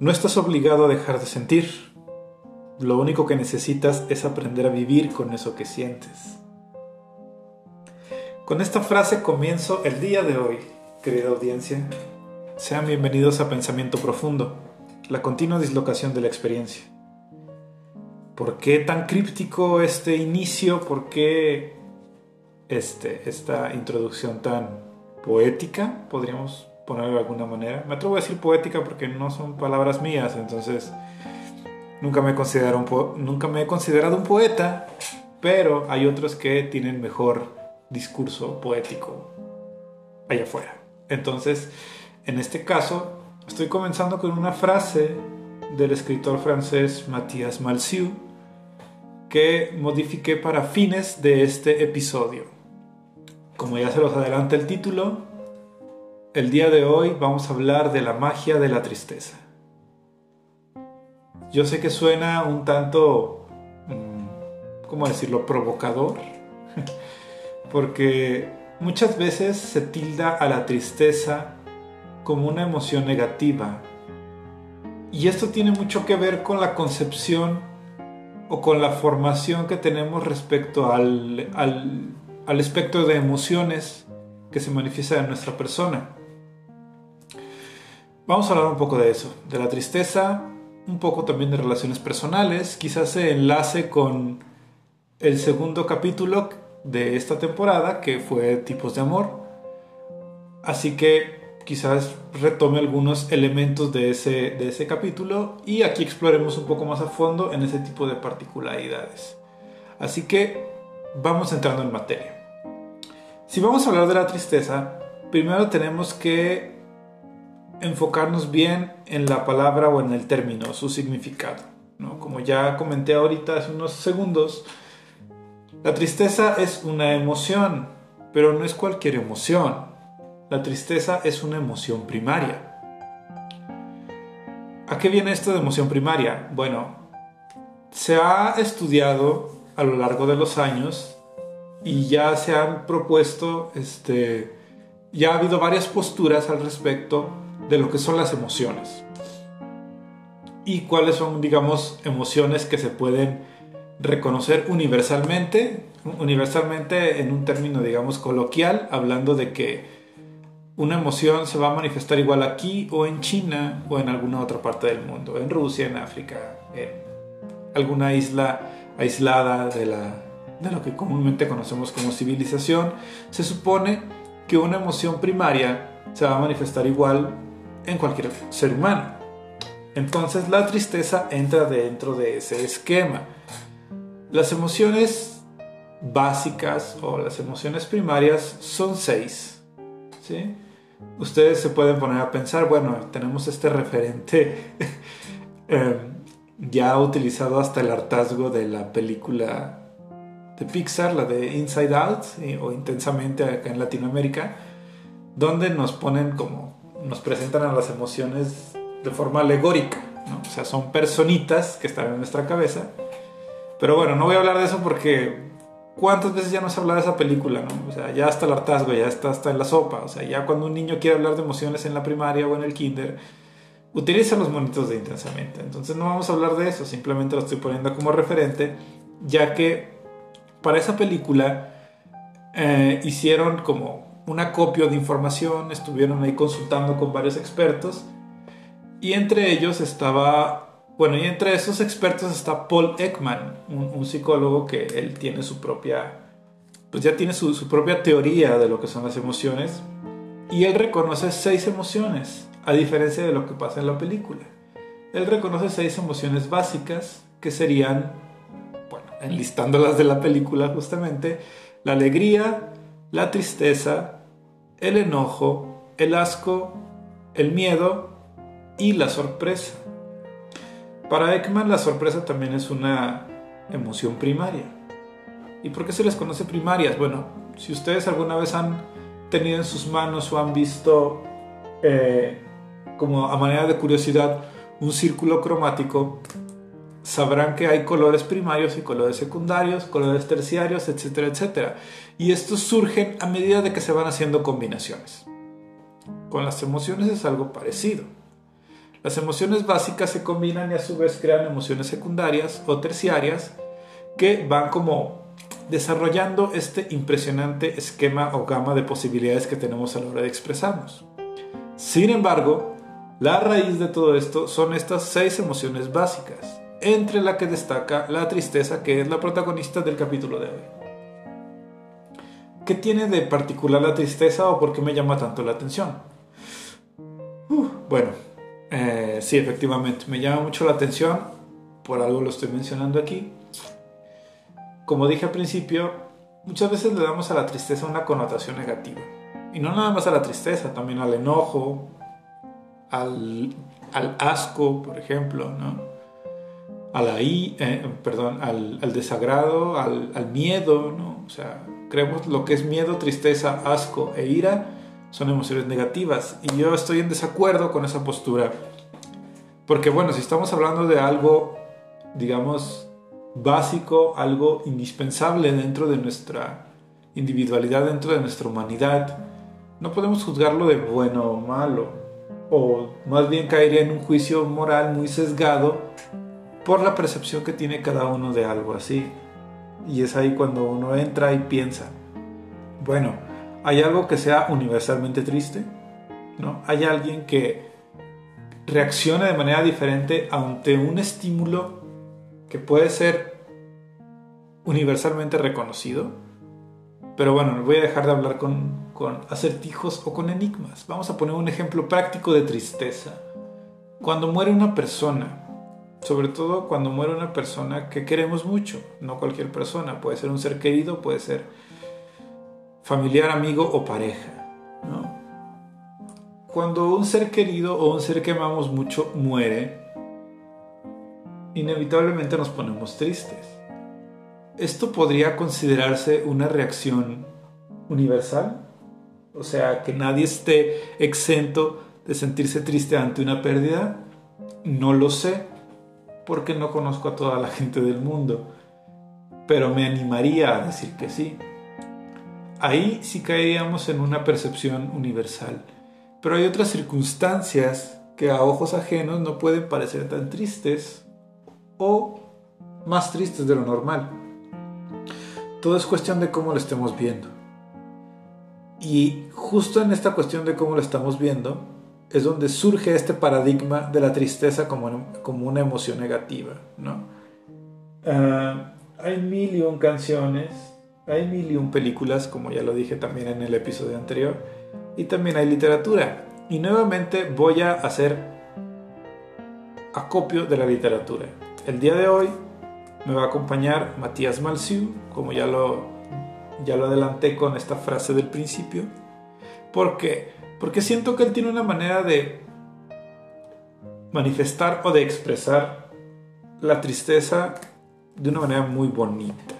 No estás obligado a dejar de sentir. Lo único que necesitas es aprender a vivir con eso que sientes. Con esta frase comienzo el día de hoy, querida audiencia. Sean bienvenidos a Pensamiento Profundo, la continua dislocación de la experiencia. ¿Por qué tan críptico este inicio? ¿Por qué este, esta introducción tan poética? Podríamos ponerlo de alguna manera. Me atrevo a decir poética porque no son palabras mías, entonces nunca me, considero un nunca me he considerado un poeta, pero hay otros que tienen mejor discurso poético allá afuera. Entonces, en este caso, estoy comenzando con una frase del escritor francés Mathias Malzieu que modifiqué para fines de este episodio. Como ya se los adelanta el título, el día de hoy vamos a hablar de la magia de la tristeza. Yo sé que suena un tanto, mm, ¿cómo decirlo?, provocador, porque muchas veces se tilda a la tristeza como una emoción negativa. Y esto tiene mucho que ver con la concepción o con la formación que tenemos respecto al, al, al espectro de emociones que se manifiesta en nuestra persona. Vamos a hablar un poco de eso, de la tristeza, un poco también de relaciones personales, quizás se enlace con el segundo capítulo de esta temporada, que fue tipos de amor. Así que quizás retome algunos elementos de ese, de ese capítulo y aquí exploremos un poco más a fondo en ese tipo de particularidades. Así que vamos entrando en materia. Si vamos a hablar de la tristeza, primero tenemos que enfocarnos bien en la palabra o en el término, su significado. ¿no? Como ya comenté ahorita hace unos segundos, la tristeza es una emoción, pero no es cualquier emoción. La tristeza es una emoción primaria. ¿A qué viene esto de emoción primaria? Bueno, se ha estudiado a lo largo de los años y ya se han propuesto, este, ya ha habido varias posturas al respecto de lo que son las emociones. Y cuáles son, digamos, emociones que se pueden reconocer universalmente, universalmente en un término, digamos, coloquial, hablando de que una emoción se va a manifestar igual aquí o en China o en alguna otra parte del mundo, en Rusia, en África, en alguna isla aislada de, la, de lo que comúnmente conocemos como civilización, se supone que una emoción primaria se va a manifestar igual en cualquier ser humano. Entonces la tristeza entra dentro de ese esquema. Las emociones básicas o las emociones primarias son seis. ¿sí? Ustedes se pueden poner a pensar, bueno, tenemos este referente em, ya utilizado hasta el hartazgo de la película de Pixar, la de Inside Out o Intensamente acá en Latinoamérica, donde nos ponen como nos presentan a las emociones de forma alegórica. O sea, son personitas que están en nuestra cabeza. Pero bueno, no voy a hablar de eso porque ¿cuántas veces ya nos habla de esa película? O sea, ya está el hartazgo, ya está hasta en la sopa. O sea, ya cuando un niño quiere hablar de emociones en la primaria o en el kinder, utiliza los monitos de intensamente. Entonces no vamos a hablar de eso, simplemente lo estoy poniendo como referente, ya que para esa película eh, hicieron como un acopio de información, estuvieron ahí consultando con varios expertos y entre ellos estaba, bueno, y entre esos expertos está Paul Ekman, un, psicólogo que él tiene su propia, pues ya tiene su, su propia teoría de lo que son las emociones y él reconoce seis emociones, a diferencia de lo que pasa en la película. Él reconoce seis emociones básicas que serían, bueno, enlistándolas de la película justamente, la alegría, la tristeza, el enojo, el asco, el miedo y la sorpresa. Para Ekman la sorpresa también es una emoción primaria. ¿Y por qué se les conoce primarias? Bueno, si ustedes alguna vez han tenido en sus manos o han visto eh, como a manera de curiosidad un círculo cromático, sabrán que hay colores primarios y colores secundarios, colores terciarios, etcétera, etcétera. Y estos surgen a medida de que se van haciendo combinaciones. Con las emociones es algo parecido. Las emociones básicas se combinan y a su vez crean emociones secundarias o terciarias que van como desarrollando este impresionante esquema o gama de posibilidades que tenemos a la hora de expresarnos. Sin embargo, la raíz de todo esto son estas seis emociones básicas, entre la que destaca la tristeza, que es la protagonista del capítulo de hoy. ¿Qué tiene de particular la tristeza o por qué me llama tanto la atención? Uh, bueno, eh, sí, efectivamente, me llama mucho la atención, por algo lo estoy mencionando aquí. Como dije al principio, muchas veces le damos a la tristeza una connotación negativa. Y no nada más a la tristeza, también al enojo, al, asco, por ejemplo, ¿no? A la eh, perdón, al, desagrado, al, al, miedo, ¿no? O sea, creemos lo que es miedo, tristeza, asco e ira son emociones negativas. Y yo estoy en desacuerdo con esa postura. Porque bueno, si estamos hablando de algo, digamos, básico, algo indispensable dentro de nuestra individualidad, dentro de nuestra humanidad, no podemos juzgarlo de bueno o malo. O más bien caería en un juicio moral muy sesgado por la percepción que tiene cada uno de algo así. Y es ahí cuando uno entra y piensa, bueno, ¿hay algo que sea universalmente triste? ¿No? ¿Hay alguien que reaccione de manera diferente ante un estímulo que puede ser universalmente reconocido? Pero bueno, voy a dejar de hablar con, con acertijos o con enigmas. Vamos a poner un ejemplo práctico de tristeza. Cuando muere una persona, sobre todo cuando muere una persona que queremos mucho, no cualquier persona, puede ser un ser querido, puede ser familiar, amigo o pareja. Cuando un ser querido o un ser que amamos mucho muere, inevitablemente nos ponemos tristes. ¿Esto podría considerarse una reacción universal? O sea, que nadie esté exento de sentirse triste ante una pérdida. No lo sé porque no conozco a toda la gente del mundo, pero me animaría a decir que sí. Ahí sí caeríamos en una percepción universal, pero hay otras circunstancias que a ojos ajenos no pueden parecer tan tristes o más tristes de lo normal. Todo es cuestión de cómo lo estemos viendo. Y justo en esta cuestión de cómo lo estamos viendo, es donde surge este paradigma de la tristeza como, como una emoción negativa, ¿no? Ah, hay mil y un canciones, hay mil y un películas, como ya lo dije también en el episodio anterior, y también hay literatura. Y nuevamente voy a hacer acopio de la literatura. El día de hoy me va a acompañar Matías Malsiu, como ya lo, ya lo adelanté con esta frase del principio, porque porque siento que él tiene una manera de manifestar o de expresar la tristeza de una manera muy bonita,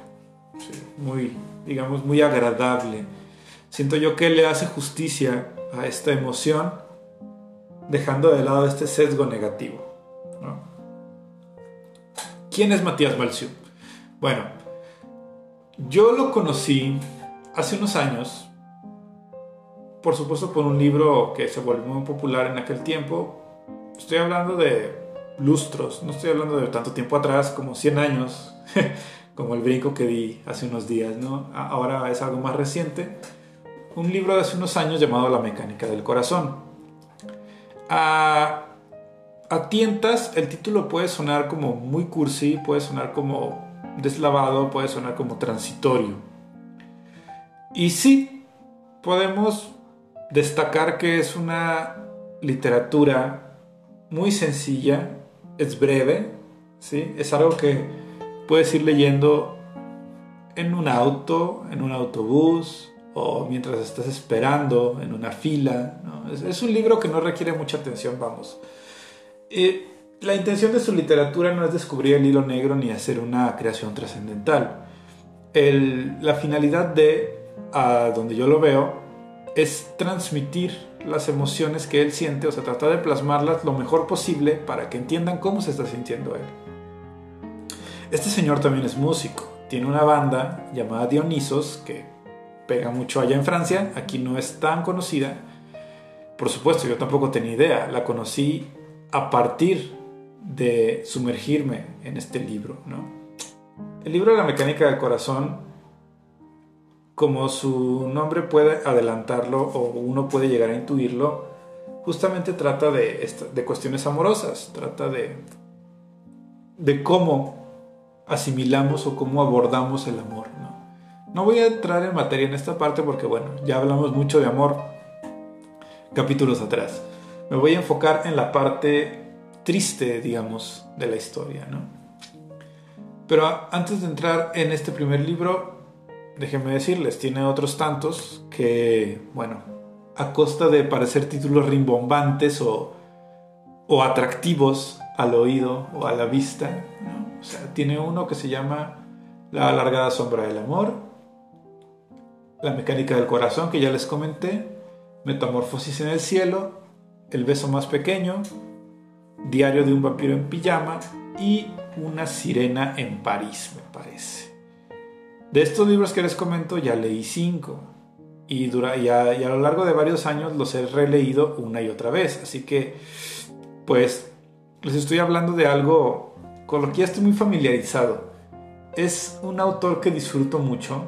muy, digamos, muy agradable. Siento yo que él le hace justicia a esta emoción, dejando de lado este sesgo negativo. ¿Quién es Matías Balciú? Bueno, yo lo conocí hace unos años por supuesto por un libro que se volvió muy popular en aquel tiempo. Estoy hablando de lustros, no estoy hablando de tanto tiempo atrás, como 100 años, como el brinco que di hace unos días, ¿no? Ahora es algo más reciente. Un libro de hace unos años llamado La mecánica del corazón. A, a tientas, el título puede sonar como muy cursi, puede sonar como deslavado, puede sonar como transitorio. Y sí, podemos destacar que es una literatura muy sencilla, es breve, ¿sí? es algo que puedes ir leyendo en un auto, en un autobús o mientras estás esperando en una fila. Es, un libro que no requiere mucha atención, vamos. la intención de su literatura no es descubrir el hilo negro ni hacer una creación trascendental. la finalidad de, a donde yo lo veo, es transmitir las emociones que él siente, o sea, tratar de plasmarlas lo mejor posible para que entiendan cómo se está sintiendo él. Este señor también es músico, tiene una banda llamada Dionisos que pega mucho allá en Francia, aquí no es tan conocida. Por supuesto, yo tampoco tenía idea, la conocí a partir de sumergirme en este libro. ¿no? El libro de la mecánica del corazón, como su nombre puede adelantarlo o uno puede llegar a intuirlo, justamente trata de, cuestiones amorosas, trata de, de cómo asimilamos o cómo abordamos el amor. ¿no? no voy a entrar en materia en esta parte porque, bueno, ya hablamos mucho de amor capítulos atrás. Me voy a enfocar en la parte triste, digamos, de la historia, ¿no? Pero antes de entrar en este primer libro, déjenme decirles, tiene otros tantos que, bueno, a costa de parecer títulos rimbombantes o, o atractivos al oído o a la vista. O sea, tiene uno que se llama La alargada sombra del amor, La mecánica del corazón, que ya les comenté, Metamorfosis en el cielo, El beso más pequeño, Diario de un vampiro en pijama y Una sirena en París, me parece. De estos libros que les comento ya leí cinco y, dura, y, a, a lo largo de varios años los he releído una y otra vez. Así que, pues, les estoy hablando de algo con lo que ya estoy muy familiarizado. Es un autor que disfruto mucho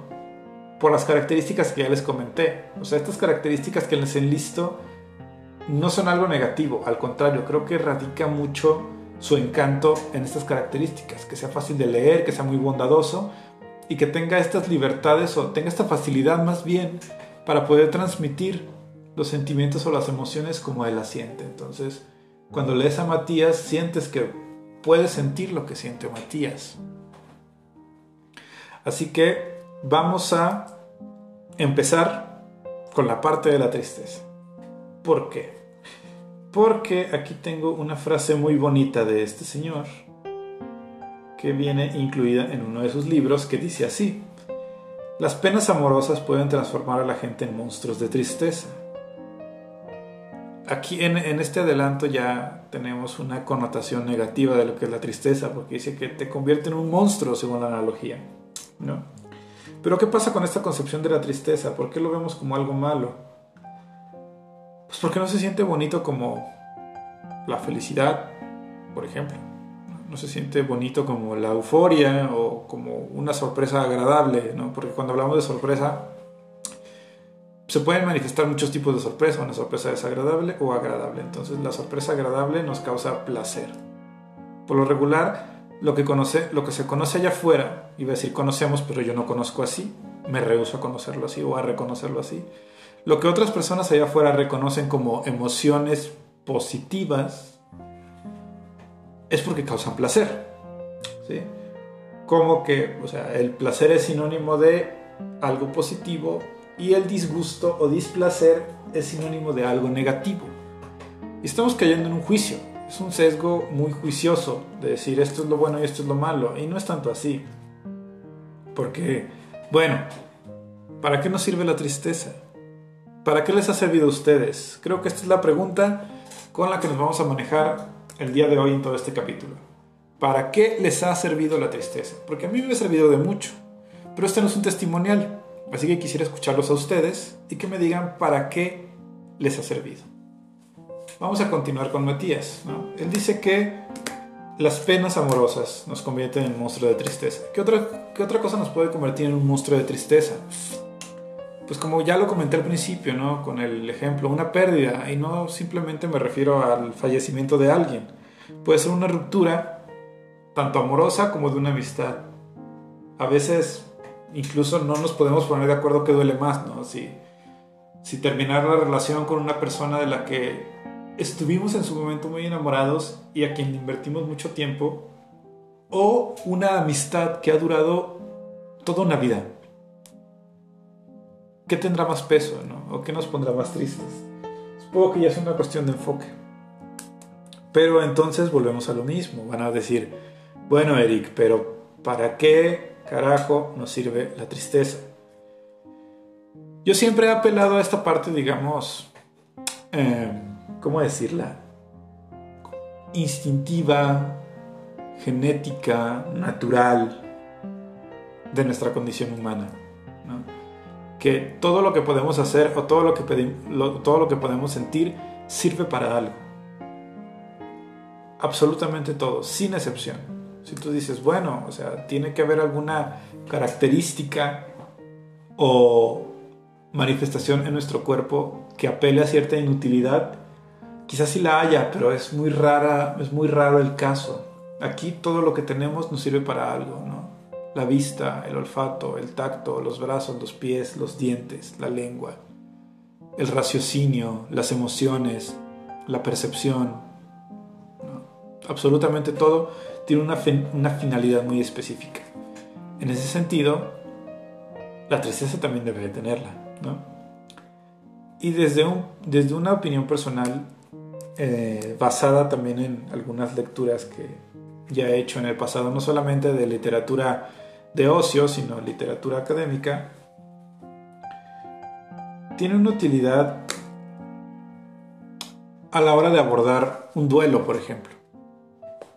por las características que ya les comenté. O sea, estas características que les enlisto no son algo negativo, al contrario, creo que radica mucho su encanto en estas características, que sea fácil de leer, que sea muy bondadoso y que tenga estas libertades o tenga esta facilidad más bien para poder transmitir los sentimientos o las emociones como él las siente. Entonces, cuando lees a Matías, sientes que puedes sentir lo que siente Matías. Así que vamos a empezar con la parte de la tristeza. ¿Por qué? Porque aquí tengo una frase muy bonita de este señor que viene incluida en uno de sus libros que dice así. Las penas amorosas pueden transformar a la gente en monstruos de tristeza. Aquí en, este adelanto ya tenemos una connotación negativa de lo que es la tristeza, porque dice que te convierte en un monstruo según la analogía. ¿no? Pero ¿qué pasa con esta concepción de la tristeza? ¿Por qué lo vemos como algo malo? Pues porque no se siente bonito como la felicidad, por ejemplo. No se siente bonito como la euforia o como una sorpresa agradable, ¿no? Porque cuando hablamos de sorpresa, se pueden manifestar muchos tipos de sorpresa, una sorpresa desagradable o agradable. Entonces la sorpresa agradable nos causa placer. Por lo regular, lo que, conoce, lo que se conoce allá afuera, iba a decir conocemos, pero yo no conozco así, me rehuso a conocerlo así o a reconocerlo así, lo que otras personas allá afuera reconocen como emociones positivas es porque causan placer. ¿sí? Como que, o sea, el placer es sinónimo de algo positivo y el disgusto o displacer es sinónimo de algo negativo. Y estamos cayendo en un juicio. Es un sesgo muy juicioso de decir esto es lo bueno y esto es lo malo. Y no es tanto así. Porque, bueno, ¿para qué nos sirve la tristeza? ¿Para qué les ha servido a ustedes? Creo que esta es la pregunta con la que nos vamos a manejar el día de hoy en todo este capítulo. ¿Para qué les ha servido la tristeza? Porque a mí me ha servido de mucho. Pero este no es un testimonial. Así que quisiera escucharlos a ustedes y que me digan para qué les ha servido. Vamos a continuar con Matías. Él dice que las penas amorosas nos convierten en monstruo de tristeza. ¿Qué otra, ¿Qué otra cosa nos puede convertir en un monstruo de tristeza? Pues como ya lo comenté al principio, ¿no? Con el ejemplo, una pérdida, y no simplemente me refiero al fallecimiento de alguien. Puede ser una ruptura, tanto amorosa como de una amistad. A veces incluso no nos podemos poner de acuerdo qué duele más, ¿no? Si, si terminar la relación con una persona de la que estuvimos en su momento muy enamorados y a quien invertimos mucho tiempo, o una amistad que ha durado toda una vida. ¿Qué tendrá más peso, ¿no? ¿O qué nos pondrá más tristes? Supongo que ya es una cuestión de enfoque. Pero entonces volvemos a lo mismo. Van a decir, bueno, Eric, pero ¿para qué carajo nos sirve la tristeza? Yo siempre he apelado a esta parte, digamos, eh, ¿cómo decirla? Instintiva, genética, natural de nuestra condición humana. ¿no? Que todo lo que podemos hacer o todo lo que, todo lo que podemos sentir sirve para algo. absolutamente todo, sin excepción. Si tú dices, bueno, o sea, tiene que haber alguna característica o manifestación en nuestro cuerpo que apele a cierta inutilidad, quizás sí la haya, pero es muy rara, es muy raro el caso. Aquí todo lo que tenemos nos sirve para algo, ¿no? La vista, el olfato, el tacto, los brazos, los pies, los dientes, la lengua, el raciocinio, las emociones, la percepción. Absolutamente todo tiene una, una finalidad muy específica. En ese sentido, la tristeza también debe de tenerla. ¿no? Y desde, un, desde una opinión personal, eh, basada también en algunas lecturas que ya he hecho en el pasado, no solamente de literatura de ocio, sino literatura académica, tiene una utilidad a la hora de abordar un duelo, por ejemplo.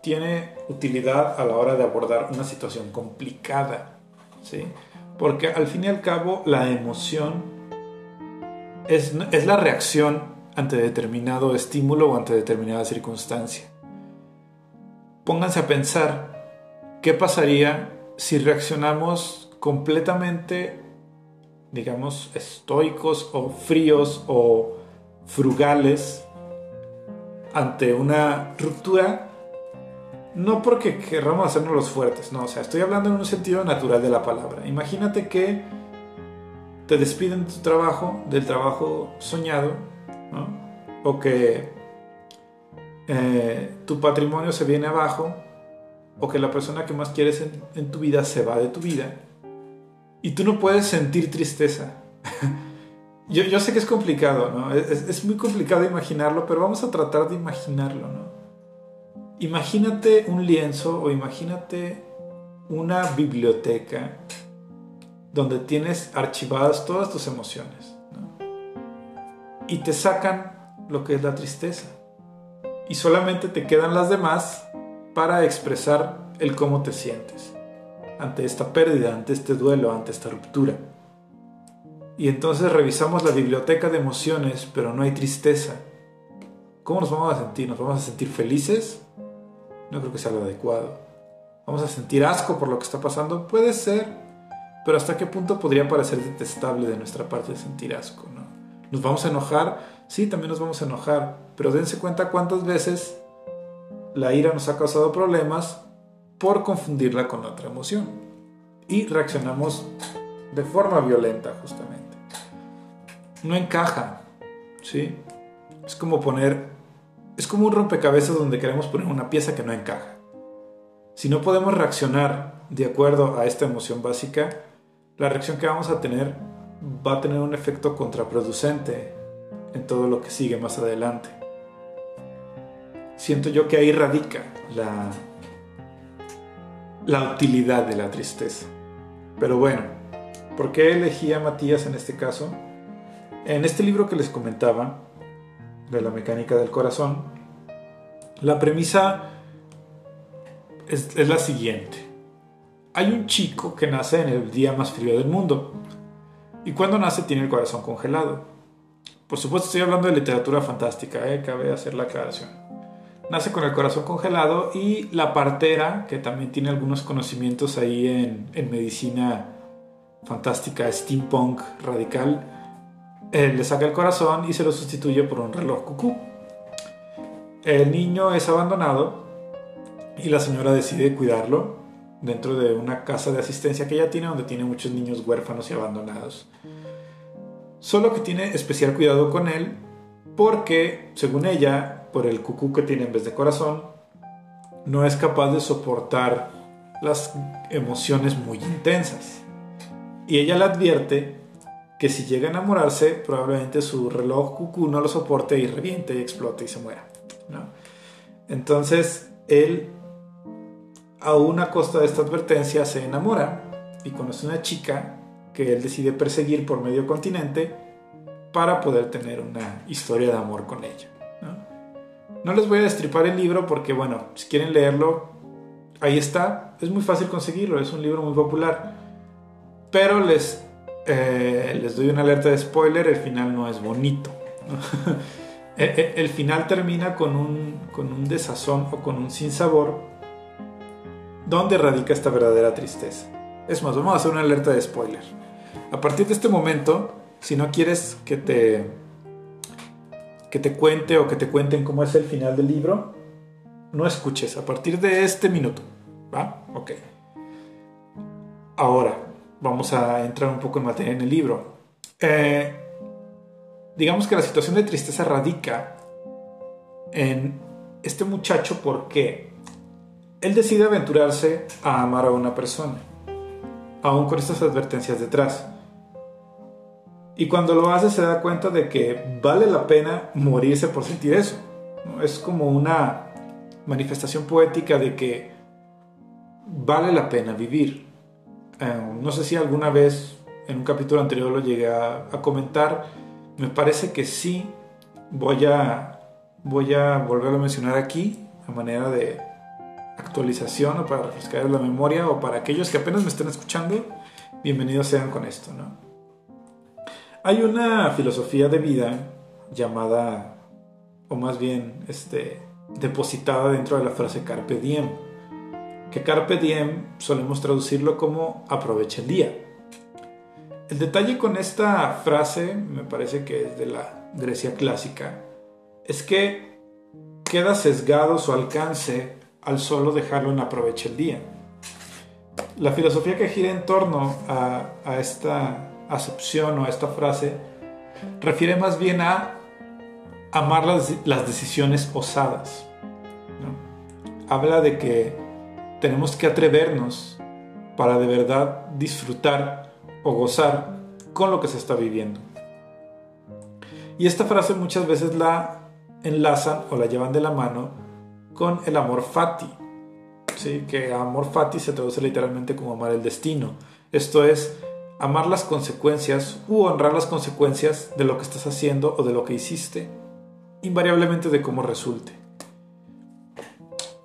Tiene utilidad a la hora de abordar una situación complicada, ¿sí? Porque al fin y al cabo la emoción es, es la reacción ante determinado estímulo o ante determinada circunstancia. Pónganse a pensar qué pasaría si reaccionamos completamente, digamos, estoicos o fríos o frugales ante una ruptura, no porque querramos hacernos los fuertes, no, o sea, estoy hablando en un sentido natural de la palabra. Imagínate que te despiden de tu trabajo, del trabajo soñado, o que eh, tu patrimonio se viene abajo, o que la persona que más quieres en tu vida se va de tu vida, y tú no puedes sentir tristeza. Yo, sé que es complicado, ¿no? Es, muy complicado imaginarlo, pero vamos a tratar de imaginarlo, ¿no? Imagínate un lienzo o imagínate una biblioteca donde tienes archivadas todas tus emociones. Y te sacan lo que es la tristeza. Y solamente te quedan las demás para expresar el cómo te sientes ante esta pérdida, ante este duelo, ante esta ruptura. Y entonces revisamos la biblioteca de emociones, pero no hay tristeza. ¿Cómo nos vamos a sentir? ¿Nos vamos a sentir felices? No creo que sea lo adecuado. ¿Vamos a sentir asco por lo que está pasando? Puede ser, pero ¿hasta qué punto podría parecer detestable de nuestra parte sentir asco? ¿no? ¿Nos vamos a enojar? Sí, también nos vamos a enojar, pero dense cuenta cuántas veces la ira nos ha causado problemas por confundirla con otra emoción. Y reaccionamos de forma violenta justamente no encaja, ¿sí? Es como poner, es como un rompecabezas donde queremos poner una pieza que no encaja. Si no podemos reaccionar de acuerdo a esta emoción básica, la reacción que vamos a tener va a tener un efecto contraproducente en todo lo que sigue más adelante. Siento yo que ahí radica la, la utilidad de la tristeza. Pero bueno, ¿por qué elegí a Matías en este caso? En este libro que les comentaba, de la mecánica del corazón, la premisa es, la siguiente. Hay un chico que nace en el día más frío del mundo y cuando nace tiene el corazón congelado. Por supuesto estoy hablando de literatura fantástica, ¿eh? cabe hacer la aclaración. Nace con el corazón congelado y la partera, que también tiene algunos conocimientos ahí en, medicina fantástica, steampunk radical, le saca el corazón y se lo sustituye por un reloj cucú. El niño es abandonado y la señora decide cuidarlo dentro de una casa de asistencia que ella tiene donde tiene muchos niños huérfanos y abandonados. Solo que tiene especial cuidado con él porque, según ella, por el cucú que tiene en vez de corazón, no es capaz de soportar las emociones muy intensas. Y ella le advierte que si llega a enamorarse, probablemente su reloj cucú no lo soporte y reviente y explote y se muera. Entonces, él, aún a costa de esta advertencia, se enamora y conoce una chica que él decide perseguir por medio continente para poder tener una historia de amor con ella. ¿No? les voy a destripar el libro porque, bueno, si quieren leerlo, ahí está. Es muy fácil conseguirlo, es un libro muy popular. Pero les eh, les doy una alerta de spoiler, el final no es bonito. e, e, el, final termina con un, con un desazón o con un sinsabor. ¿Dónde radica esta verdadera tristeza? Es más, vamos a hacer una alerta de spoiler. A partir de este momento, si no quieres que te que te cuente o que te cuenten cómo es el final del libro, no escuches a partir de este minuto. ¿Va? Ok. Ahora, vamos a entrar un poco en materia en el libro. Eh, digamos que la situación de tristeza radica en este muchacho porque él decide aventurarse a amar a una persona, aún con estas advertencias detrás. Y cuando lo hace se da cuenta de que vale la pena morirse por sentir eso. Es como una manifestación poética de que vale la pena vivir. Eh, no sé si alguna vez en un capítulo anterior lo llegué a, comentar. Me parece que sí. Voy a, voy a volverlo a mencionar aquí a manera de actualización o para refrescar la memoria o para aquellos que apenas me estén escuchando. Bienvenidos sean con esto, ¿no? Hay una filosofía de vida llamada, o más bien, este, depositada dentro de la frase carpe diem. Que carpe diem solemos traducirlo como aprovecha el día. El detalle con esta frase, me parece que es de la Grecia clásica, es que queda sesgado su alcance al solo dejarlo en aprovecha el día. La filosofía que gira en torno a, a esta acepción o esta frase refiere más bien a amar las, las decisiones osadas. Habla de que tenemos que atrevernos para de verdad disfrutar o gozar con lo que se está viviendo. Y esta frase muchas veces la enlazan o la llevan de la mano con el amor fati, ¿sí? que amor fati se traduce literalmente como amar el destino. Esto es amar las consecuencias u honrar las consecuencias de lo que estás haciendo o de lo que hiciste, invariablemente de cómo resulte.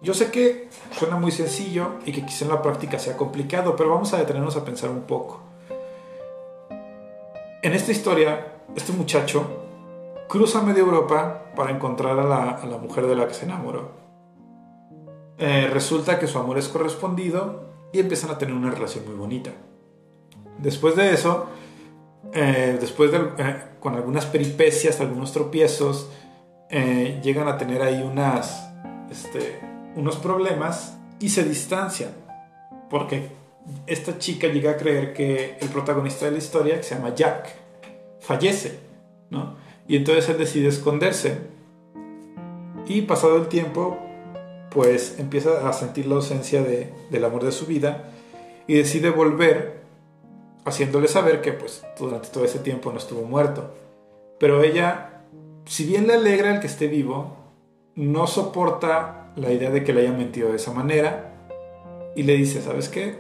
Yo sé que suena muy sencillo y que quizá en la práctica sea complicado, pero vamos a detenernos a pensar un poco. En esta historia, este muchacho cruza media Europa para encontrar a la, mujer de la que se enamoró. Eh, resulta que su amor es correspondido y empiezan a tener una relación muy bonita. Después de eso, eh, después de, eh, con algunas peripecias, algunos tropiezos, eh, llegan a tener ahí este, unos problemas y se distancian. Porque esta chica llega a creer que el protagonista de la historia, que se llama Jack, fallece, ¿no? Y entonces él decide esconderse. Y pasado el tiempo, pues empieza a sentir la ausencia de, del amor de su vida y decide volver haciéndole saber que pues durante todo ese tiempo no estuvo muerto. Pero ella, si bien le alegra el que esté vivo, no soporta la idea de que le hayan mentido de esa manera y le dice, ¿sabes qué?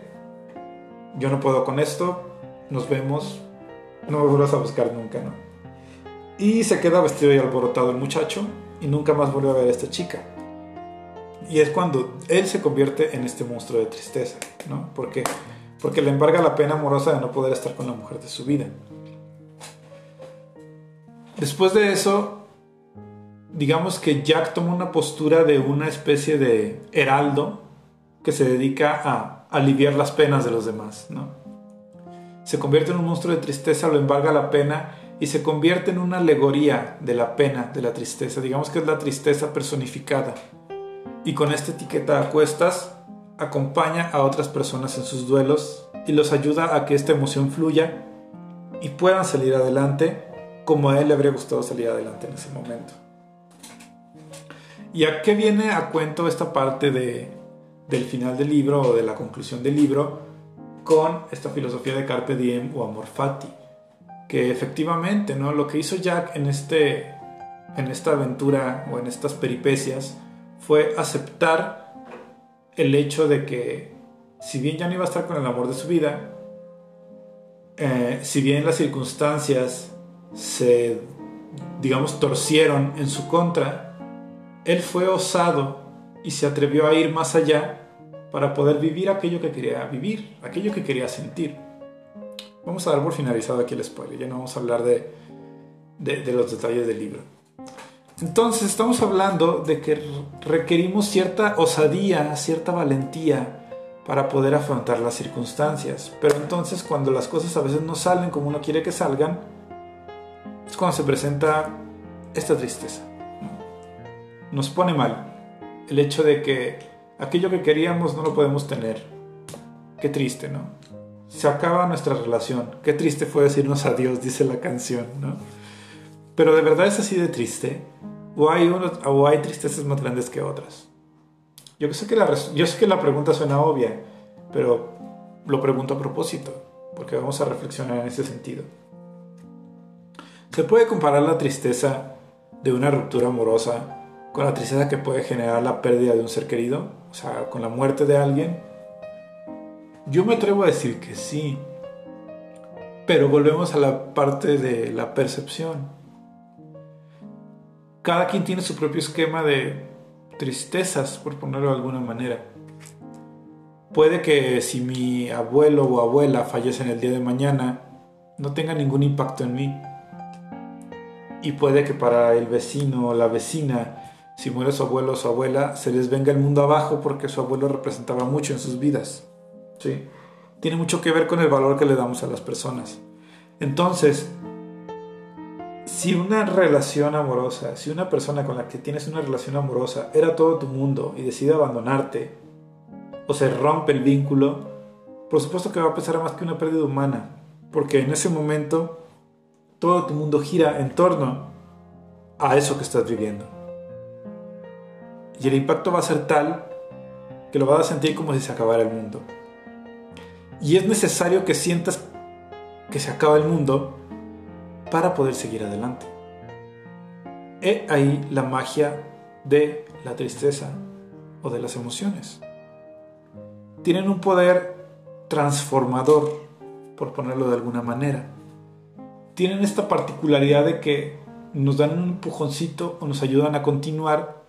Yo no puedo con esto, nos vemos, no me vuelvas a buscar nunca, ¿no? Y se queda vestido y alborotado el muchacho y nunca más vuelve a ver a esta chica. Y es cuando él se convierte en este monstruo de tristeza, ¿no? Porque porque le embarga la pena amorosa de no poder estar con la mujer de su vida. Después de eso, digamos que Jack toma una postura de una especie de heraldo que se dedica a aliviar las penas de los demás, ¿no? Se convierte en un monstruo de tristeza, lo embarga la pena y se convierte en una alegoría de la pena, de la tristeza. Digamos que es la tristeza personificada. Y con esta etiqueta a cuestas acompaña a otras personas en sus duelos y los ayuda a que esta emoción fluya y puedan salir adelante como a él le habría gustado salir adelante en ese momento. ¿Y a qué viene a cuento esta parte de, del final del libro o de la conclusión del libro con esta filosofía de Carpe Diem o Amor Fati? Que efectivamente, ¿no? Lo que hizo Jack en, este, en esta aventura o en estas peripecias fue aceptar el hecho de que, si bien ya no iba a estar con el amor de su vida, eh, si bien las circunstancias se, digamos, torcieron en su contra, él fue osado y se atrevió a ir más allá para poder vivir aquello que quería vivir, aquello que quería sentir. Vamos a dar por finalizado aquí el spoiler, ya no vamos a hablar de, de los detalles del libro. Entonces estamos hablando de que requerimos cierta osadía, cierta valentía para poder afrontar las circunstancias. Pero entonces cuando las cosas a veces no salen como uno quiere que salgan, es cuando se presenta esta tristeza. Nos pone mal el hecho de que aquello que queríamos no lo podemos tener. Qué triste, ¿no? Se acaba nuestra relación. Qué triste fue decirnos adiós, dice la canción, ¿no? Pero de verdad es así de triste. O hay, o hay tristezas más grandes que otras. Yo sé que, la, yo sé que la pregunta suena obvia, pero lo pregunto a propósito, porque vamos a reflexionar en ese sentido. ¿Se puede comparar la tristeza de una ruptura amorosa con la tristeza que puede generar la pérdida de un ser querido? O sea, con la muerte de alguien. Yo me atrevo a decir que sí, pero volvemos a la parte de la percepción. Cada quien tiene su propio esquema de tristezas, por ponerlo de alguna manera. Puede que si mi abuelo o abuela fallece en el día de mañana, no tenga ningún impacto en mí. Y puede que para el vecino o la vecina, si muere su abuelo o su abuela, se les venga el mundo abajo porque su abuelo representaba mucho en sus vidas. ¿Sí? Tiene mucho que ver con el valor que le damos a las personas. Entonces, si una relación amorosa, si una persona con la que tienes una relación amorosa era todo tu mundo y decide abandonarte, o se rompe el vínculo, por supuesto que va a pesar más que una pérdida humana, porque en ese momento todo tu mundo gira en torno a eso que estás viviendo. Y el impacto va a ser tal que lo vas a sentir como si se acabara el mundo. Y es necesario que sientas que se acaba el mundo para poder seguir adelante. He ahí la magia de la tristeza o de las emociones. Tienen un poder transformador, por ponerlo de alguna manera. Tienen esta particularidad de que nos dan un empujoncito o nos ayudan a continuar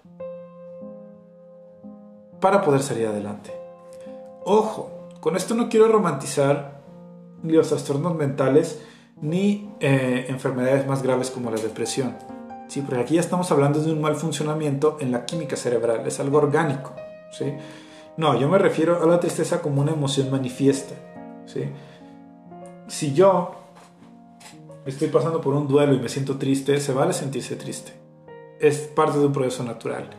para poder salir adelante. Ojo, con esto no quiero romantizar los trastornos mentales ni eh, enfermedades más graves como la depresión. Sí, porque aquí ya estamos hablando de un mal funcionamiento en la química cerebral, es algo orgánico. ¿sí? No, yo me refiero a la tristeza como una emoción manifiesta. ¿sí? Si yo estoy pasando por un duelo y me siento triste, se vale sentirse triste. Es parte de un proceso natural.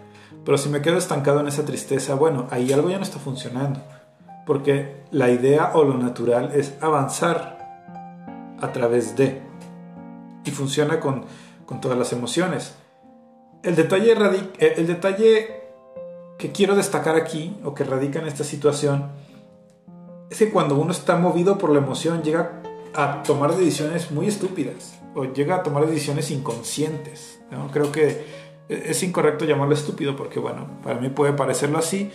Pero si me quedo estancado en esa tristeza, bueno, ahí algo ya no está funcionando. Porque la idea o lo natural es avanzar a través de. Y funciona con, todas las emociones. El detalle, eh, el detalle que quiero destacar aquí, o que radica en esta situación, es que cuando uno está movido por la emoción llega a tomar decisiones muy estúpidas, o llega a tomar decisiones inconscientes. ¿no? Creo que es incorrecto llamarlo estúpido porque, bueno, para mí puede parecerlo así,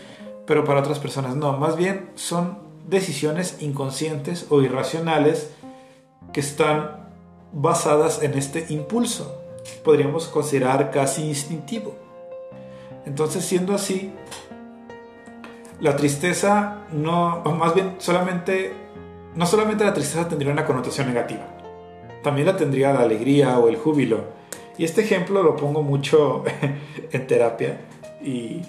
pero para otras personas no. Más bien son decisiones inconscientes o irracionales que están basadas en este impulso. Podríamos considerar casi instintivo. Entonces, siendo así, la tristeza no, más bien solamente, no solamente la tristeza tendría una connotación negativa, también la tendría la alegría o el júbilo. Y este ejemplo lo pongo mucho en terapia y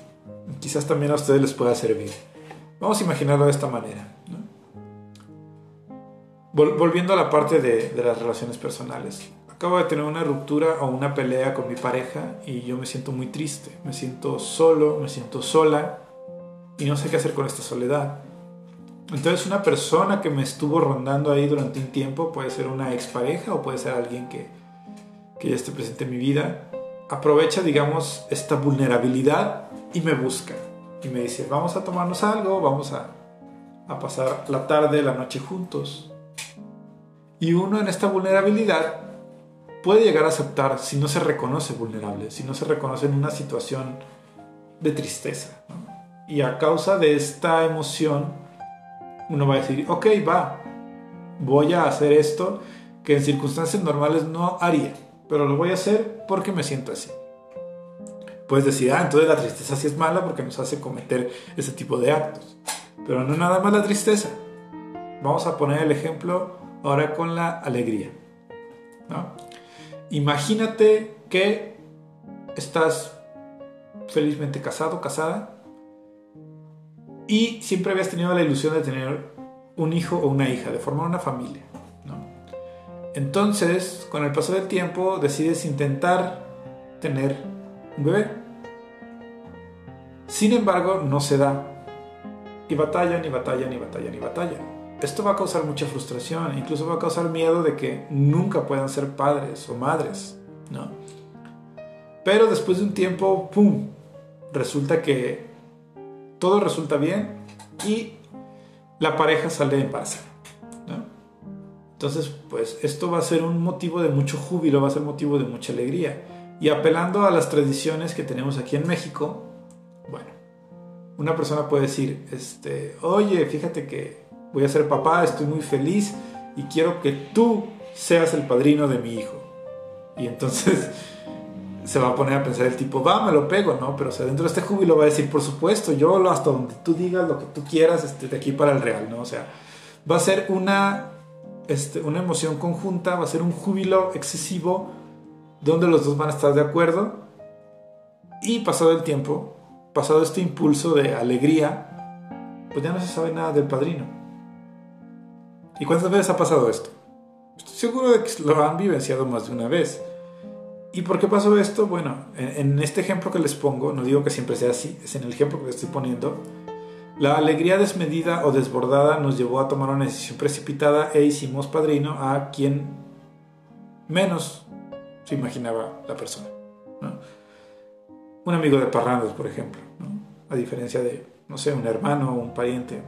quizás también a ustedes les pueda servir. Vamos a imaginarlo de esta manera volviendo a la parte de, las relaciones personales. Acabo de tener una ruptura o una pelea con mi pareja y yo me siento muy triste, me siento solo, me siento sola y no sé qué hacer con esta soledad. Entonces una persona que me estuvo rondando ahí durante un tiempo, puede ser una expareja o puede ser alguien que, que ya esté presente en mi vida, aprovecha, digamos, esta vulnerabilidad y me busca. Y me dice, vamos a tomarnos algo, vamos a, a pasar la tarde, la noche juntos. Y uno en esta vulnerabilidad puede llegar a aceptar si no se reconoce vulnerable, si no se reconoce en una situación de tristeza. Y a causa de esta emoción, uno va a decir, ok, va, voy a hacer esto que en circunstancias normales no haría, pero lo voy a hacer porque me siento así. Puedes decir, ah, entonces la tristeza sí es mala porque nos hace cometer ese tipo de actos. Pero no nada más la tristeza. Vamos a poner el ejemplo Ahora con la alegría. Imagínate que estás felizmente casado, casada, y siempre habías tenido la ilusión de tener un hijo o una hija, de formar una familia. Entonces, con el paso del tiempo, decides intentar tener un bebé. Sin embargo, no se da. Y batallan, y batallan, y batallan, y batallan. Esto va a causar mucha frustración, incluso va a causar miedo de que nunca puedan ser padres o madres, ¿no? Pero después de un tiempo, ¡pum! Resulta que todo resulta bien y la pareja sale en paz. Entonces, pues esto va a ser un motivo de mucho júbilo, va a ser motivo de mucha alegría. Y apelando a las tradiciones que tenemos aquí en México, bueno, una persona puede decir, este, oye, fíjate que voy a ser papá, estoy muy feliz y quiero que tú seas el padrino de mi hijo. Y entonces se va a poner a pensar el tipo, va, me lo pego, ¿no? Pero o sea, dentro de este júbilo va a decir, por supuesto, yo hasta donde tú digas lo que tú quieras, este, de aquí para el real, ¿no? O sea, va a ser una este, una emoción conjunta, va a ser un júbilo excesivo donde los dos van a estar de acuerdo y pasado el tiempo, pasado este impulso de alegría, pues ya no se sabe nada del padrino. ¿Y cuántas veces ha pasado esto? Estoy seguro de que lo han vivenciado más de una vez. ¿Y por qué pasó esto? Bueno, en, este ejemplo que les pongo, no digo que siempre sea así, es en el ejemplo que les estoy poniendo, la alegría desmedida o desbordada nos llevó a tomar una decisión precipitada e hicimos padrino a quien menos se imaginaba la persona. Un amigo de parrandos, por ejemplo, a diferencia de, no sé, un hermano, un pariente,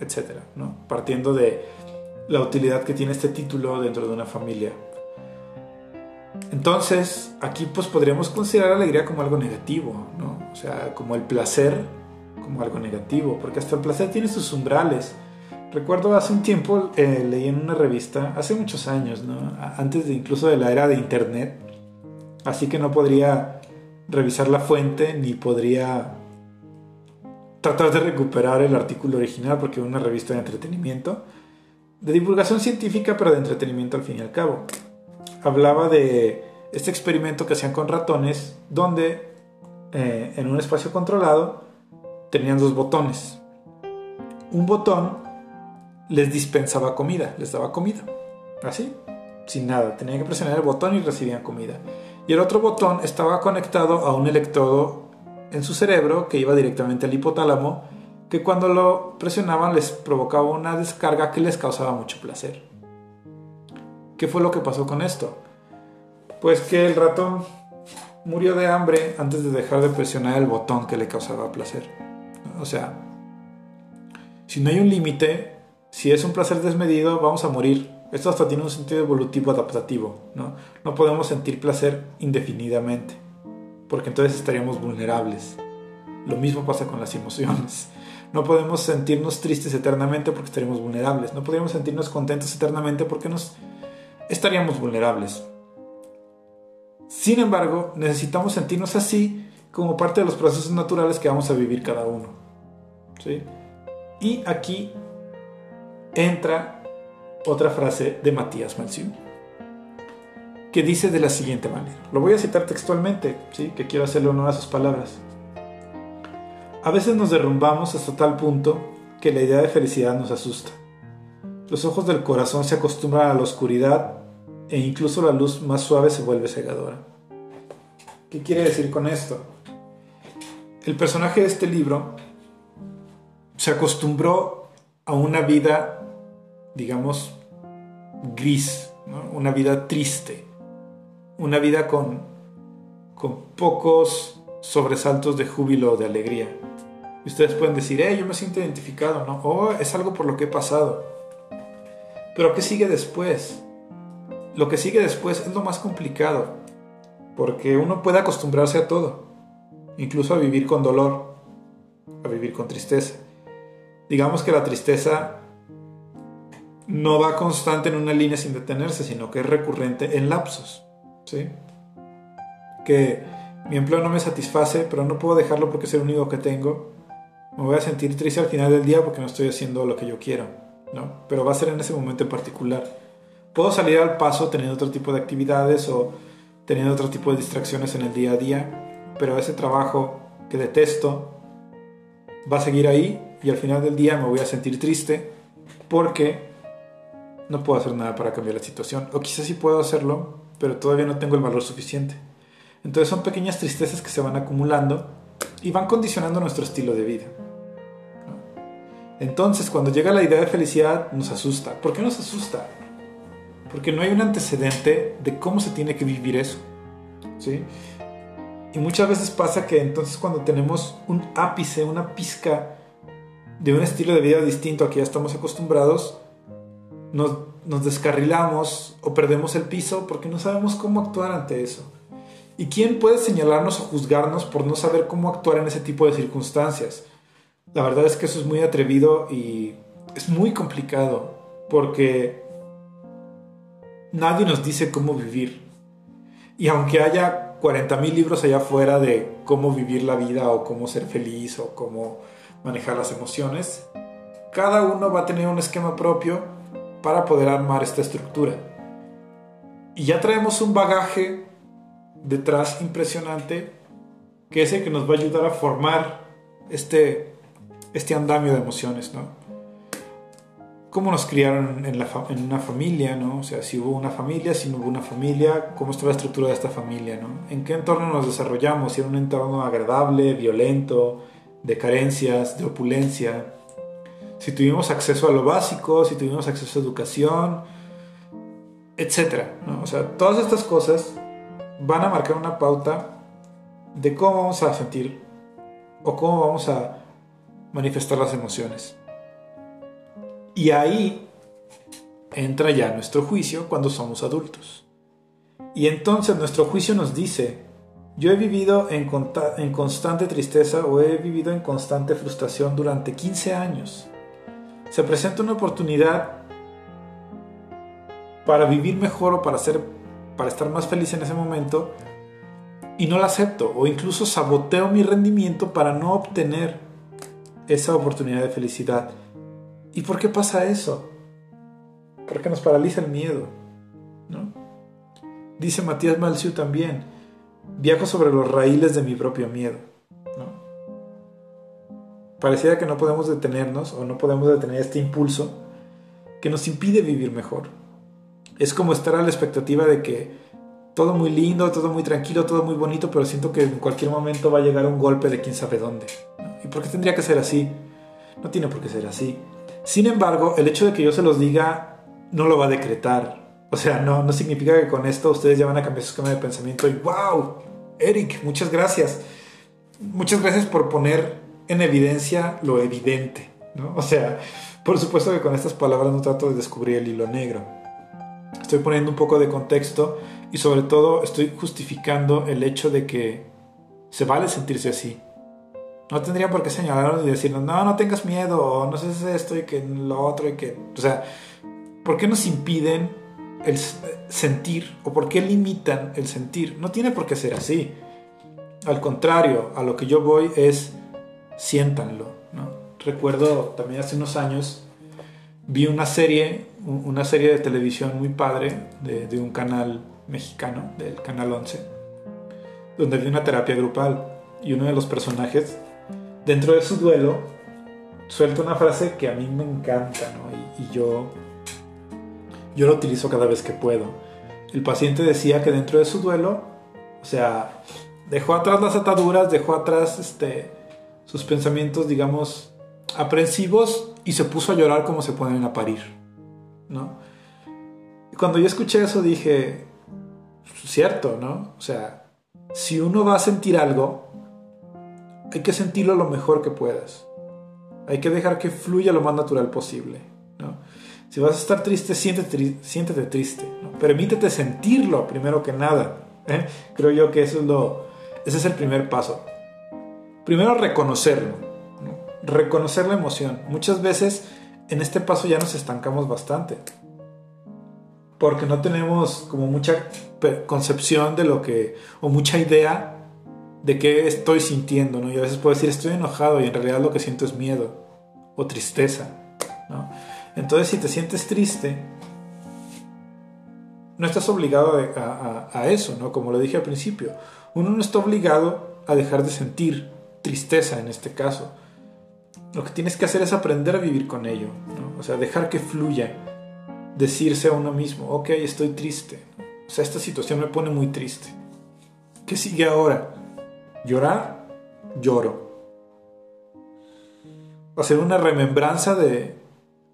etc. Partiendo de la utilidad que tiene este título dentro de una familia. Entonces, aquí pues podríamos considerar la alegría como algo negativo, ¿no? o sea, como el placer como algo negativo, porque hasta el placer tiene sus umbrales. Recuerdo hace un tiempo eh, leí en una revista, hace muchos años, ¿no? antes de incluso de la era de internet, así que no podría revisar la fuente ni podría tratar de recuperar el artículo original porque es una revista de entretenimiento, de divulgación científica pero de entretenimiento al fin y al cabo. Hablaba de este experimento que hacían con ratones donde eh, en un espacio controlado tenían dos botones. Un botón les dispensaba comida, les daba comida. Así, sin nada. Tenían que presionar el botón y recibían comida. Y el otro botón estaba conectado a un electrodo en su cerebro que iba directamente al hipotálamo, que cuando lo presionaban les provocaba una descarga que les causaba mucho placer. ¿Qué fue lo que pasó con esto? Pues que el ratón murió de hambre antes de dejar de presionar el botón que le causaba placer. O sea, si no hay un límite, si es un placer desmedido, vamos a morir. Esto hasta tiene un sentido evolutivo adaptativo, ¿no? No podemos sentir placer indefinidamente, porque entonces estaríamos vulnerables. Lo mismo pasa con las emociones. No podemos sentirnos tristes eternamente porque estaríamos vulnerables. No podríamos sentirnos contentos eternamente porque nos estaríamos vulnerables. Sin embargo, necesitamos sentirnos así como parte de los procesos naturales que vamos a vivir cada uno. Y aquí entra otra frase de Matías Malziu, que dice de la siguiente manera. Lo voy a citar textualmente, ¿sí? que quiero hacerle honor a sus palabras. A veces nos derrumbamos hasta tal punto que la idea de felicidad nos asusta. Los ojos del corazón se acostumbran a la oscuridad e incluso la luz más suave se vuelve cegadora. ¿Qué quiere decir con esto? El personaje de este libro se acostumbró a una vida, digamos, gris, una vida triste, una vida con, con pocos sobresaltos de júbilo o de alegría. Ustedes pueden decir, eh, yo me siento identificado, ¿no? O es algo por lo que he pasado. Pero ¿qué sigue después? Lo que sigue después es lo más complicado, porque uno puede acostumbrarse a todo, incluso a vivir con dolor, a vivir con tristeza digamos que la tristeza no va constante en una línea sin detenerse, sino que es recurrente en lapsos. ¿sí? Que mi empleo no me satisface, pero no puedo dejarlo porque es el único que tengo. Me voy a sentir triste al final del día porque no estoy haciendo lo que yo quiero. ¿no? Pero va a ser en ese momento en particular. Puedo salir al paso teniendo otro tipo de actividades o teniendo otro tipo de distracciones en el día a día, pero ese trabajo que detesto va a seguir ahí y al final del día me voy a sentir triste porque no puedo hacer nada para cambiar la situación. O quizás sí puedo hacerlo, pero todavía no tengo el valor suficiente. Entonces son pequeñas tristezas que se van acumulando y van condicionando nuestro estilo de vida. Entonces cuando llega la idea de felicidad nos asusta. ¿Por qué nos asusta? Porque no hay un antecedente de cómo se tiene que vivir eso. ¿sí? Y muchas veces pasa que entonces cuando tenemos un ápice, una pizca de un estilo de vida distinto a que ya estamos acostumbrados, nos, nos descarrilamos o perdemos el piso porque no sabemos cómo actuar ante eso. ¿Y quién puede señalarnos o juzgarnos por no saber cómo actuar en ese tipo de circunstancias? La verdad es que eso es muy atrevido y es muy complicado porque nadie nos dice cómo vivir. Y aunque haya 40.000 libros allá afuera de cómo vivir la vida o cómo ser feliz o cómo manejar las emociones, cada uno va a tener un esquema propio para poder armar esta estructura. Y ya traemos un bagaje detrás impresionante que es el que nos va a ayudar a formar este, este andamio de emociones, ¿no? Cómo nos criaron en, la en, una familia, ¿no? O sea, si hubo una familia, si no hubo una familia, cómo está la estructura de esta familia, ¿no? En qué entorno nos desarrollamos, si era un entorno agradable, violento, de carencias, de opulencia, si tuvimos acceso a lo básico, si tuvimos acceso a educación, etcétera, ¿no? O sea, todas estas cosas van a marcar una pauta de cómo vamos a sentir o cómo vamos a manifestar las emociones. Y ahí entra ya nuestro juicio cuando somos adultos. Y entonces nuestro juicio nos dice, yo he vivido en, en, constante tristeza o he vivido en constante frustración durante 15 años. Se presenta una oportunidad para vivir mejor o para ser para estar más feliz en ese momento y no la acepto o incluso saboteo mi rendimiento para no obtener esa oportunidad de felicidad. ¿Y por qué pasa eso? Porque nos paraliza el miedo. ¿no? Dice Matías Malciu también, viajo sobre los raíles de mi propio miedo. ¿no? Pareciera que no podemos detenernos o no podemos detener este impulso que nos impide vivir mejor. Es como estar a la expectativa de que todo muy lindo, todo muy tranquilo, todo muy bonito, pero siento que en cualquier momento va a llegar un golpe de quién sabe dónde. ¿Y por qué tendría que ser así? No tiene por qué ser así. Sin embargo, el hecho de que yo se los diga no lo va a decretar. O sea, no, no significa que con esto ustedes ya van a cambiar su esquema de pensamiento y wow, Eric, muchas gracias. Muchas gracias por poner en evidencia lo evidente. O sea, por supuesto que con estas palabras no trato de descubrir el hilo negro estoy poniendo un poco de contexto y sobre todo estoy justificando el hecho de que se vale sentirse así. No tendría por qué señalarnos y decirnos, no, no tengas miedo, o no es esto y que lo otro y que... O sea, ¿por qué nos impiden el sentir o por qué limitan el sentir? No tiene por qué ser así. Al contrario, a lo que yo voy es siéntanlo. Recuerdo también hace unos años vi una serie una serie de televisión muy padre de, un canal mexicano, del canal 11, donde vi una terapia grupal y uno de los personajes, dentro de su duelo, suelta una frase que a mí me encanta y, y yo, yo lo utilizo cada vez que puedo. El paciente decía que dentro de su duelo, o sea, dejó atrás las ataduras, dejó atrás este, sus pensamientos, digamos, aprensivos y se puso a llorar como se ponen a parir. ¿no? Cuando yo escuché eso dije, cierto, ¿no? O sea, si uno va a sentir algo, hay que sentirlo lo mejor que puedas. Hay que dejar que fluya lo más natural posible, ¿no? Si vas a estar triste, siéntete, siéntete triste. Permítete sentirlo primero que nada. ¿eh? Creo yo que eso es lo, ese es el primer paso. Primero reconocerlo. Reconocer la emoción. Muchas veces en este paso ya nos estancamos bastante. Porque no tenemos como mucha concepción de lo que, o mucha idea de qué estoy sintiendo, ¿no? Y a veces puedo decir estoy enojado y en realidad lo que siento es miedo o tristeza, ¿no? Entonces si te sientes triste, no estás obligado a, eso, ¿no? Como lo dije al principio, uno no está obligado a dejar de sentir tristeza en este caso. Lo que tienes que hacer es aprender a vivir con ello, o sea, dejar que fluya, decirse a uno mismo, ok, estoy triste, o sea, esta situación me pone muy triste. ¿Qué sigue ahora? ¿Llorar? Lloro. Hacer una remembranza de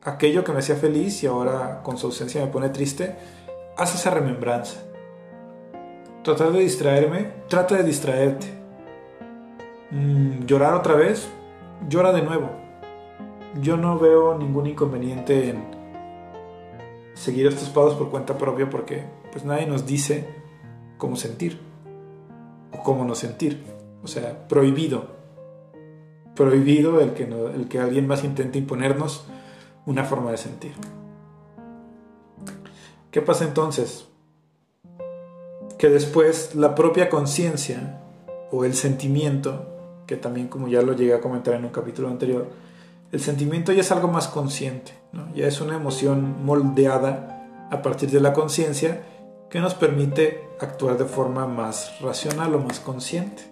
aquello que me hacía feliz y ahora con su ausencia me pone triste. Haz esa remembranza. Tratar de distraerme, trata de distraerte. Mm, llorar otra vez, llora de nuevo. Yo no veo ningún inconveniente en seguir estos pasos por cuenta propia porque pues nadie nos dice cómo sentir o cómo no sentir. O sea, prohibido. Prohibido el que, el que alguien más intente imponernos una forma de sentir. ¿Qué pasa entonces? Que después la propia conciencia o el sentimiento, que también como ya lo llegué a comentar en un capítulo anterior, el sentimiento ya es algo más consciente, ya es una emoción moldeada a partir de la conciencia que nos permite actuar de forma más racional o más consciente.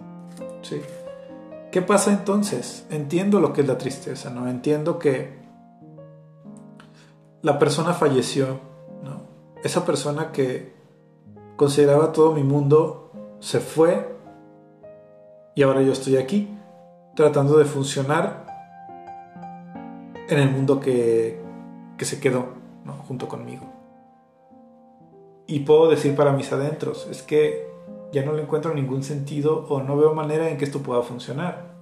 ¿sí? ¿Qué pasa entonces? Entiendo lo que es la tristeza, ¿no? Entiendo que la persona falleció, ¿no? Esa persona que consideraba todo mi mundo se fue y ahora yo estoy aquí tratando de funcionar en el mundo que, que se quedó junto conmigo. Y puedo decir para mis adentros, es que ya no le encuentro ningún sentido o no veo manera en que esto pueda funcionar.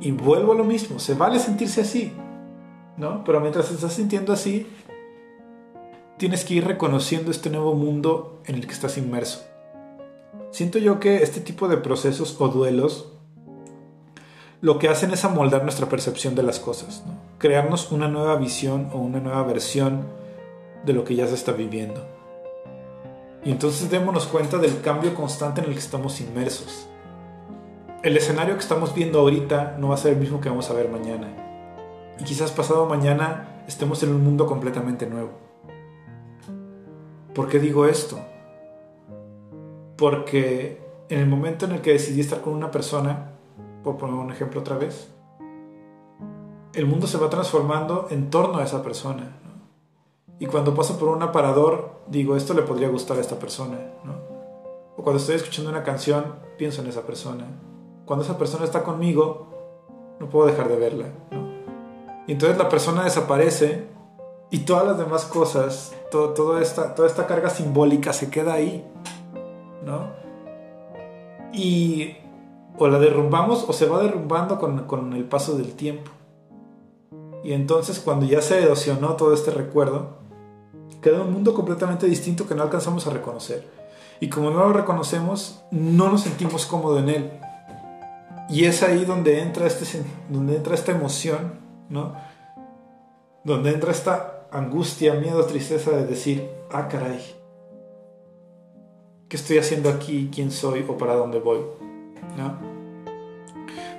Y vuelvo a lo mismo, se vale sentirse así, ¿no? Pero mientras estás sintiendo así, tienes que ir reconociendo este nuevo mundo en el que estás inmerso. Siento yo que este tipo de procesos o duelos lo que hacen es amoldar nuestra percepción de las cosas, crearnos una nueva visión o una nueva versión de lo que ya se está viviendo. Y entonces démonos cuenta del cambio constante en el que estamos inmersos. El escenario que estamos viendo ahorita no va a ser el mismo que vamos a ver mañana. Y quizás pasado mañana estemos en un mundo completamente nuevo. ¿Por qué digo esto? Porque en el momento en el que decidí estar con una persona, por poner un ejemplo otra vez, el mundo se va transformando en torno a esa persona. Y cuando paso por un aparador, digo, esto le podría gustar a esta persona, ¿no? O cuando estoy escuchando una canción, pienso en esa persona. Cuando esa persona está conmigo, no puedo dejar de verla, ¿no? Y entonces la persona desaparece y todas las demás cosas, todo, esta, toda esta carga simbólica se queda ahí, ¿no? Y o la derrumbamos o se va derrumbando con, con el paso del tiempo. Y entonces cuando ya se erosionó todo este recuerdo, queda un mundo completamente distinto que no alcanzamos a reconocer. Y como no lo reconocemos, no nos sentimos cómodos en él. Y es ahí donde entra, este, donde entra esta emoción, ¿no? Donde entra esta angustia, miedo, tristeza de decir, ah, caray, ¿qué estoy haciendo aquí? ¿Quién soy? ¿O para dónde voy?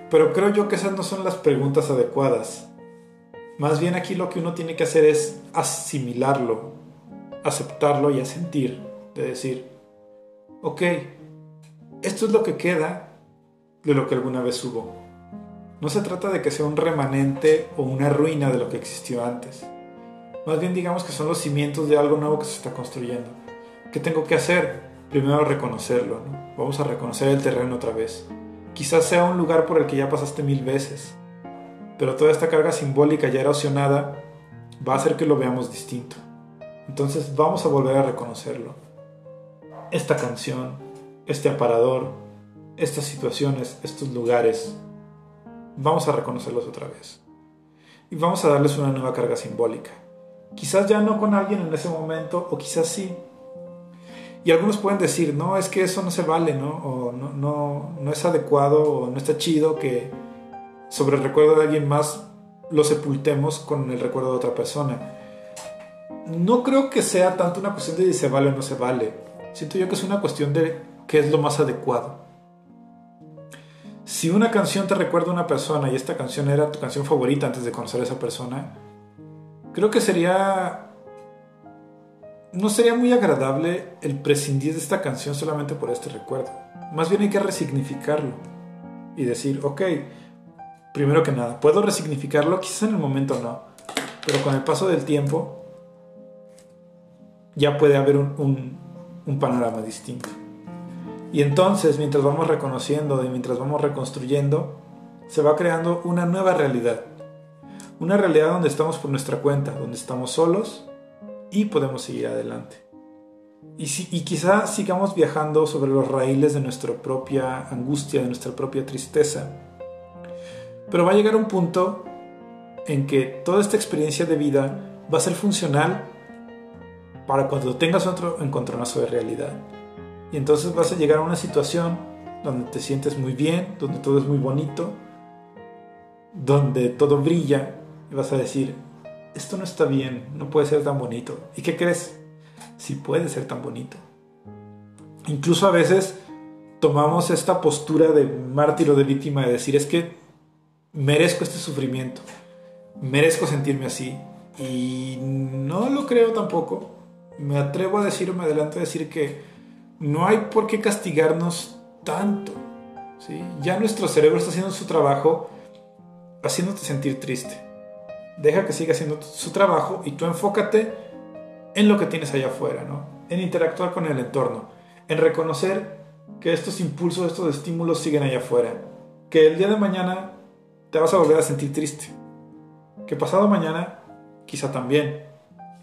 Pero creo yo que esas no son las preguntas adecuadas. Más bien aquí lo que uno tiene que hacer es asimilarlo, aceptarlo y a sentir, de decir, ok, esto es lo que queda de lo que alguna vez hubo. No se trata de que sea un remanente o una ruina de lo que existió antes. Más bien digamos que son los cimientos de algo nuevo que se está construyendo. ¿Qué tengo que hacer? Primero reconocerlo. Vamos a reconocer el terreno otra vez. Quizás sea un lugar por el que ya pasaste mil veces, pero toda esta carga simbólica ya erosionada va a hacer que lo veamos distinto. Entonces vamos a volver a reconocerlo. Esta canción, este aparador, estas situaciones, estos lugares, vamos a reconocerlos otra vez. Y vamos a darles una nueva carga simbólica. Quizás ya no con alguien en ese momento, o quizás sí. Y algunos pueden decir, no, es que eso no se vale, ¿no? O no, no, no es adecuado, o no está chido que sobre el recuerdo de alguien más lo sepultemos con el recuerdo de otra persona no creo que sea tanto una cuestión de si se vale o no se vale. Siento yo que es una cuestión de qué es lo más adecuado. Si una canción te recuerda a una persona y esta canción era tu canción favorita antes de conocer a esa persona, creo que sería... No sería muy agradable el prescindir de esta canción solamente por este recuerdo. Más bien hay que resignificarlo y decir, ok, primero que nada, puedo resignificarlo, quizás en el momento no, pero con el paso del tiempo ya puede haber un, un panorama distinto. Y entonces, mientras vamos reconociendo y mientras vamos reconstruyendo, se va creando una nueva realidad. Una realidad donde estamos por nuestra cuenta, donde estamos solos y podemos seguir adelante. Y, si, y quizá sigamos viajando sobre los raíles de nuestra propia angustia, de nuestra propia tristeza. Pero va a llegar un punto en que toda esta experiencia de vida va a ser funcional para cuando tengas otro encontronazo de realidad. Y entonces vas a llegar a una situación donde te sientes muy bien, donde todo es muy bonito, donde todo brilla y vas a decir, esto no está bien, no puede ser tan bonito. ¿Y qué crees? Sí puede ser tan bonito. Incluso a veces tomamos esta postura de mártir o de víctima de decir, es que merezco este sufrimiento, merezco sentirme así. Y no lo creo tampoco. Me atrevo a decirme adelante a decir que no hay por qué castigarnos tanto. Ya nuestro cerebro está haciendo su trabajo haciéndote sentir triste. Deja que siga haciendo su trabajo y tú enfócate en lo que tienes allá afuera, ¿no? En interactuar con el entorno, en reconocer que estos impulsos, estos estímulos siguen allá afuera, que el día de mañana te vas a volver a sentir triste, que pasado mañana quizá también,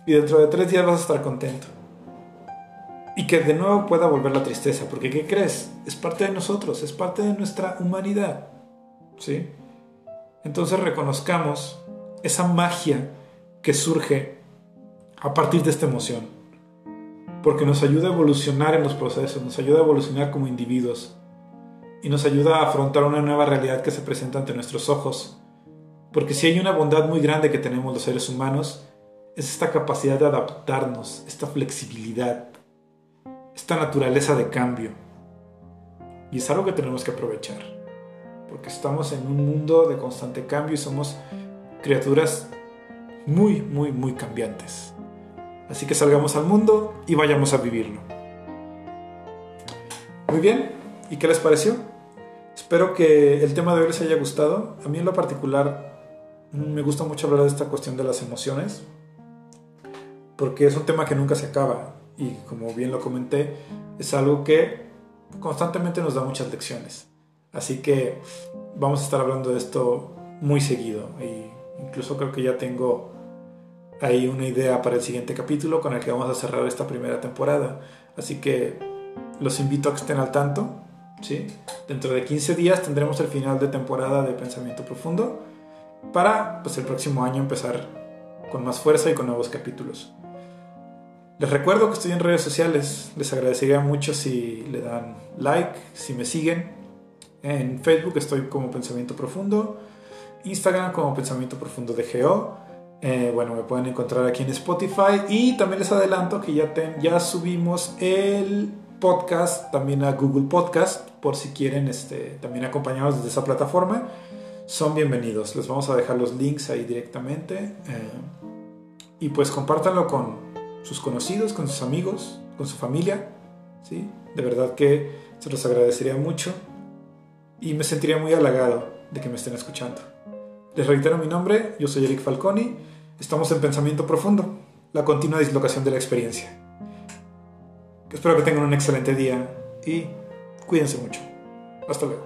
y dentro de tres días vas a estar contento. Y que de nuevo pueda volver la tristeza, porque ¿qué crees? Es parte de nosotros, es parte de nuestra humanidad. ¿Sí? Entonces reconozcamos esa magia que surge a partir de esta emoción, porque nos ayuda a evolucionar en los procesos, nos ayuda a evolucionar como individuos y nos ayuda a afrontar una nueva realidad que se presenta ante nuestros ojos. Porque si hay una bondad muy grande que tenemos los seres humanos, es esta capacidad de adaptarnos, esta flexibilidad, esta naturaleza de cambio. Y es algo que tenemos que aprovechar, porque estamos en un mundo de constante cambio y somos criaturas muy, muy, muy cambiantes. Así que salgamos al mundo y vayamos a vivirlo. Muy bien, ¿y qué les pareció? Espero que el tema de hoy les haya gustado. A mí en lo particular me gusta mucho hablar de esta cuestión de las emociones, porque es un tema que nunca se acaba y como bien lo comenté, es algo que constantemente nos da muchas lecciones. Así que vamos a estar hablando de esto muy seguido y incluso creo que ya tengo ahí una idea para el siguiente capítulo con el que vamos a cerrar esta primera temporada. Así que los invito a que estén al tanto. ¿sí? Dentro de 15 días tendremos el final de temporada de Pensamiento Profundo para pues, el próximo año empezar con más fuerza y con nuevos capítulos. Les recuerdo que estoy en redes sociales. Les agradecería mucho si le dan like, si me siguen. En Facebook estoy como Pensamiento Profundo. Instagram como Pensamiento Profundo de GO. Eh, bueno, me pueden encontrar aquí en Spotify y también les adelanto que ya, ya subimos el podcast también a Google Podcast por si quieren este, también acompañarnos desde esa plataforma. Son bienvenidos. Les vamos a dejar los links ahí directamente. Eh, y pues compártanlo con sus conocidos, con sus amigos, con su familia. ¿sí? De verdad que se los agradecería mucho y me sentiría muy halagado de que me estén escuchando. Les reitero mi nombre, yo soy Eric Falconi, estamos en Pensamiento Profundo, la continua dislocación de la experiencia. Espero que tengan un excelente día y cuídense mucho. Hasta luego.